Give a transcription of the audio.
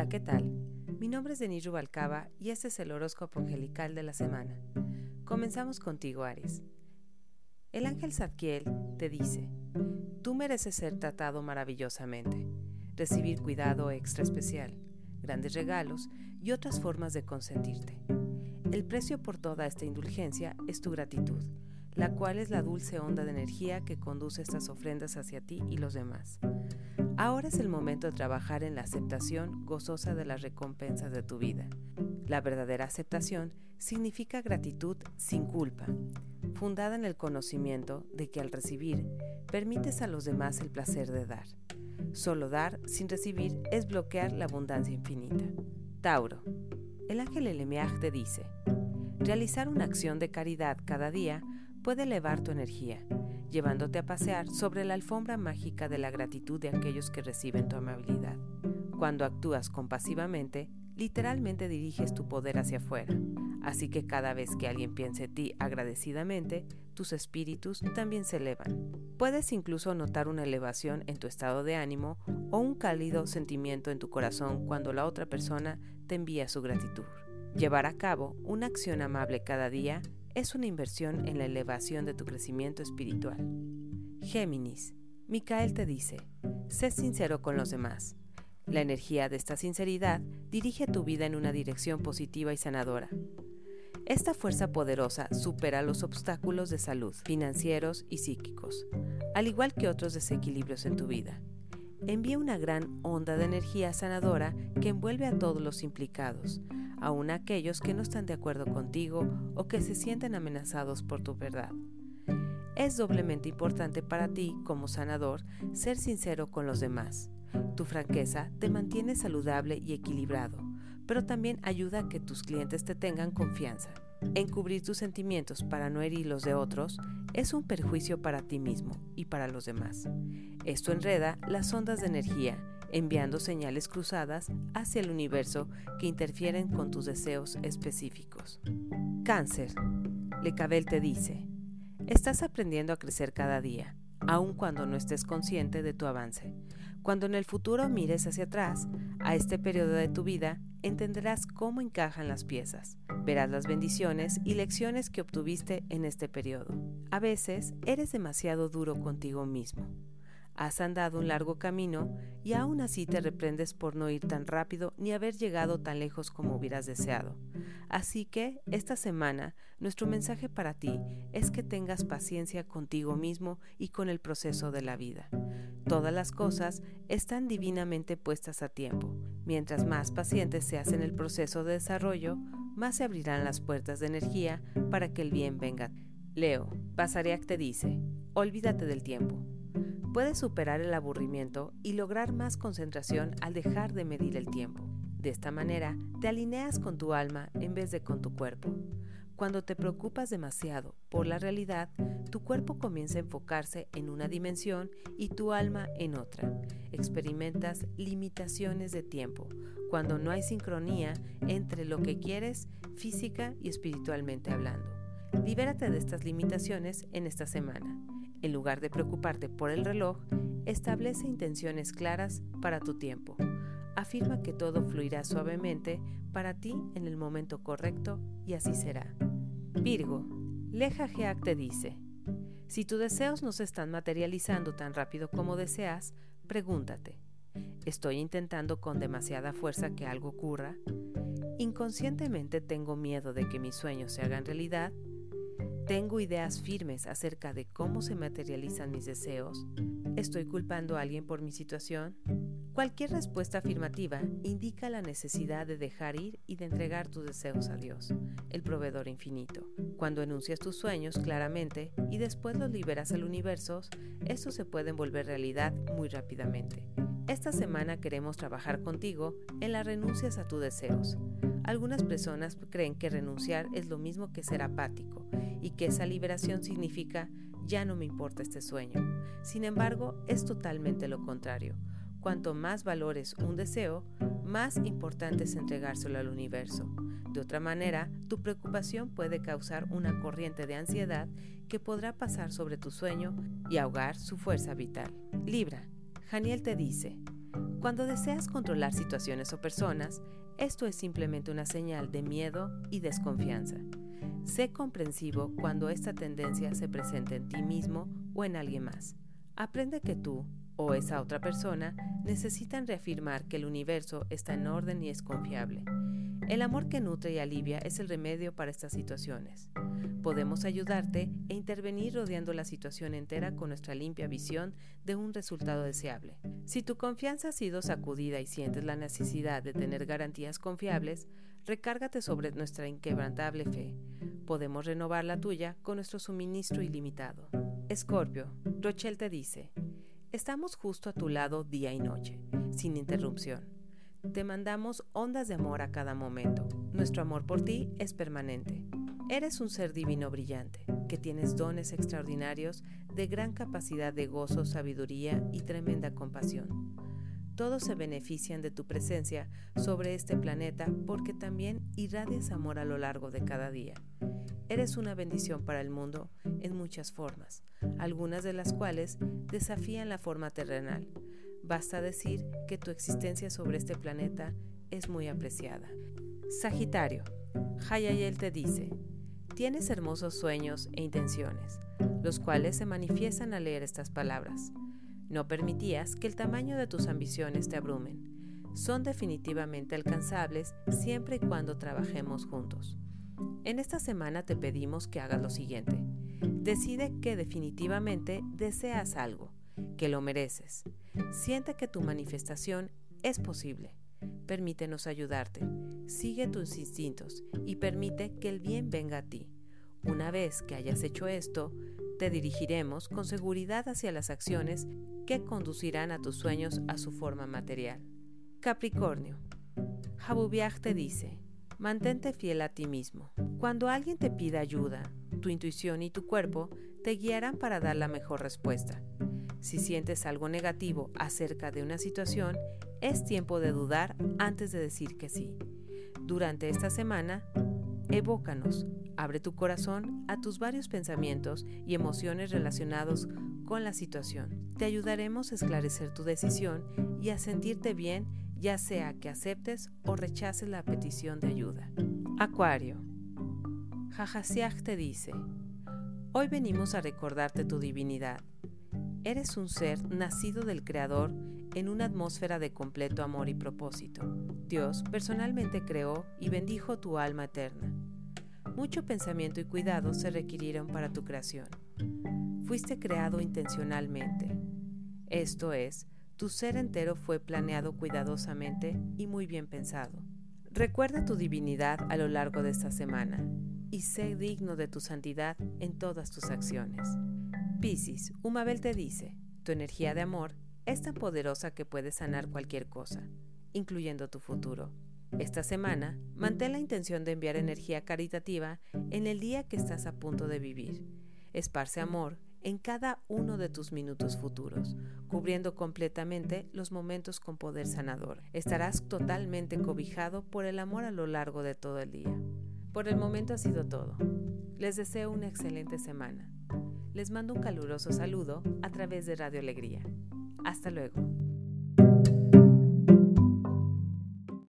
Hola, ¿qué tal? Mi nombre es Denis Rubalcaba y este es el horóscopo angelical de la semana. Comenzamos contigo, Aries. El ángel Zadkiel te dice, tú mereces ser tratado maravillosamente, recibir cuidado extra especial, grandes regalos y otras formas de consentirte. El precio por toda esta indulgencia es tu gratitud, la cual es la dulce onda de energía que conduce estas ofrendas hacia ti y los demás. Ahora es el momento de trabajar en la aceptación gozosa de las recompensas de tu vida. La verdadera aceptación significa gratitud sin culpa, fundada en el conocimiento de que al recibir permites a los demás el placer de dar. Solo dar sin recibir es bloquear la abundancia infinita. Tauro. El ángel Elemiach te dice, realizar una acción de caridad cada día puede elevar tu energía llevándote a pasear sobre la alfombra mágica de la gratitud de aquellos que reciben tu amabilidad. Cuando actúas compasivamente, literalmente diriges tu poder hacia afuera. Así que cada vez que alguien piense en ti agradecidamente, tus espíritus también se elevan. Puedes incluso notar una elevación en tu estado de ánimo o un cálido sentimiento en tu corazón cuando la otra persona te envía su gratitud. Llevar a cabo una acción amable cada día es una inversión en la elevación de tu crecimiento espiritual. Géminis, Micael te dice, sé sincero con los demás. La energía de esta sinceridad dirige tu vida en una dirección positiva y sanadora. Esta fuerza poderosa supera los obstáculos de salud, financieros y psíquicos, al igual que otros desequilibrios en tu vida. Envía una gran onda de energía sanadora que envuelve a todos los implicados, aun aquellos que no están de acuerdo contigo o que se sienten amenazados por tu verdad. Es doblemente importante para ti, como sanador, ser sincero con los demás. Tu franqueza te mantiene saludable y equilibrado, pero también ayuda a que tus clientes te tengan confianza. Encubrir tus sentimientos para no herir los de otros es un perjuicio para ti mismo y para los demás. Esto enreda las ondas de energía enviando señales cruzadas hacia el universo que interfieren con tus deseos específicos. Cáncer. Lecabel te dice, estás aprendiendo a crecer cada día, aun cuando no estés consciente de tu avance. Cuando en el futuro mires hacia atrás, a este periodo de tu vida, entenderás cómo encajan las piezas. Verás las bendiciones y lecciones que obtuviste en este periodo. A veces eres demasiado duro contigo mismo Has andado un largo camino y aún así te reprendes por no ir tan rápido ni haber llegado tan lejos como hubieras deseado. Así que esta semana nuestro mensaje para ti es que tengas paciencia contigo mismo y con el proceso de la vida. Todas las cosas están divinamente puestas a tiempo. Mientras más paciente seas en el proceso de desarrollo, más se abrirán las puertas de energía para que el bien venga. Leo, Basariak te dice, olvídate del tiempo Puedes superar el aburrimiento y lograr más concentración al dejar de medir el tiempo. De esta manera, te alineas con tu alma en vez de con tu cuerpo. Cuando te preocupas demasiado por la realidad, tu cuerpo comienza a enfocarse en una dimensión y tu alma en otra. Experimentas limitaciones de tiempo, cuando no hay sincronía entre lo que quieres física y espiritualmente hablando. Libérate de estas limitaciones en esta semana. En lugar de preocuparte por el reloj, establece intenciones claras para tu tiempo. Afirma que todo fluirá suavemente para ti en el momento correcto y así será. Virgo, Leja Geak te dice, si tus deseos no se están materializando tan rápido como deseas, pregúntate, ¿estoy intentando con demasiada fuerza que algo ocurra? ¿Inconscientemente tengo miedo de que mis sueños se hagan realidad? ¿Tengo ideas firmes acerca de cómo se materializan mis deseos? ¿Estoy culpando a alguien por mi situación? Cualquier respuesta afirmativa indica la necesidad de dejar ir y de entregar tus deseos a Dios, el proveedor infinito. Cuando enuncias tus sueños claramente y después los liberas al universo, estos se pueden volver realidad muy rápidamente. Esta semana queremos trabajar contigo en las renuncias a tus deseos. Algunas personas creen que renunciar es lo mismo que ser apático y que esa liberación significa ya no me importa este sueño. Sin embargo, es totalmente lo contrario. Cuanto más valores un deseo, más importante es entregárselo al universo. De otra manera, tu preocupación puede causar una corriente de ansiedad que podrá pasar sobre tu sueño y ahogar su fuerza vital. Libra, Janiel te dice, Cuando deseas controlar situaciones o personas, esto es simplemente una señal de miedo y desconfianza. Sé comprensivo cuando esta tendencia se presenta en ti mismo o en alguien más. Aprende que tú o esa otra persona necesitan reafirmar que el universo está en orden y es confiable. El amor que nutre y alivia es el remedio para estas situaciones. Podemos ayudarte e intervenir rodeando la situación entera con nuestra limpia visión de un resultado deseable. Si tu confianza ha sido sacudida y sientes la necesidad de tener garantías confiables, recárgate sobre nuestra inquebrantable fe. Podemos renovar la tuya con nuestro suministro ilimitado. Escorpio, Rochelle te dice, estamos justo a tu lado día y noche, sin interrupción. Te mandamos ondas de amor a cada momento. Nuestro amor por ti es permanente. Eres un ser divino brillante, que tienes dones extraordinarios de gran capacidad de gozo, sabiduría y tremenda compasión. Todos se benefician de tu presencia sobre este planeta porque también irradias amor a lo largo de cada día. Eres una bendición para el mundo en muchas formas, algunas de las cuales desafían la forma terrenal Basta decir que tu existencia sobre este planeta es muy apreciada. Sagitario, Hayayel te dice, tienes hermosos sueños e intenciones, los cuales se manifiestan al leer estas palabras. No permitías que el tamaño de tus ambiciones te abrumen. Son definitivamente alcanzables siempre y cuando trabajemos juntos. En esta semana te pedimos que hagas lo siguiente. Decide que definitivamente deseas algo que lo mereces. Siente que tu manifestación es posible. Permítenos ayudarte. Sigue tus instintos y permite que el bien venga a ti. Una vez que hayas hecho esto, te dirigiremos con seguridad hacia las acciones que conducirán a tus sueños a su forma material. Capricornio. Jabubiag te dice, mantente fiel a ti mismo. Cuando alguien te pida ayuda, tu intuición y tu cuerpo te guiarán para dar la mejor respuesta. Si sientes algo negativo acerca de una situación, es tiempo de dudar antes de decir que sí. Durante esta semana, evócanos, abre tu corazón a tus varios pensamientos y emociones relacionados con la situación. Te ayudaremos a esclarecer tu decisión y a sentirte bien, ya sea que aceptes o rechaces la petición de ayuda. Acuario. Jajasiaj te dice, hoy venimos a recordarte tu divinidad Eres un ser nacido del Creador en una atmósfera de completo amor y propósito. Dios personalmente creó y bendijo tu alma eterna. Mucho pensamiento y cuidado se requirieron para tu creación. Fuiste creado intencionalmente. Esto es, tu ser entero fue planeado cuidadosamente y muy bien pensado. Recuerda tu divinidad a lo largo de esta semana y sé digno de tu santidad en todas tus acciones. Piscis, Umabel te dice, tu energía de amor es tan poderosa que puede sanar cualquier cosa, incluyendo tu futuro. Esta semana, mantén la intención de enviar energía caritativa en el día que estás a punto de vivir. Esparce amor en cada uno de tus minutos futuros, cubriendo completamente los momentos con poder sanador. Estarás totalmente cobijado por el amor a lo largo de todo el día. Por el momento ha sido todo. Les deseo una excelente semana. Les mando un caluroso saludo a través de Radio Alegría. Hasta luego.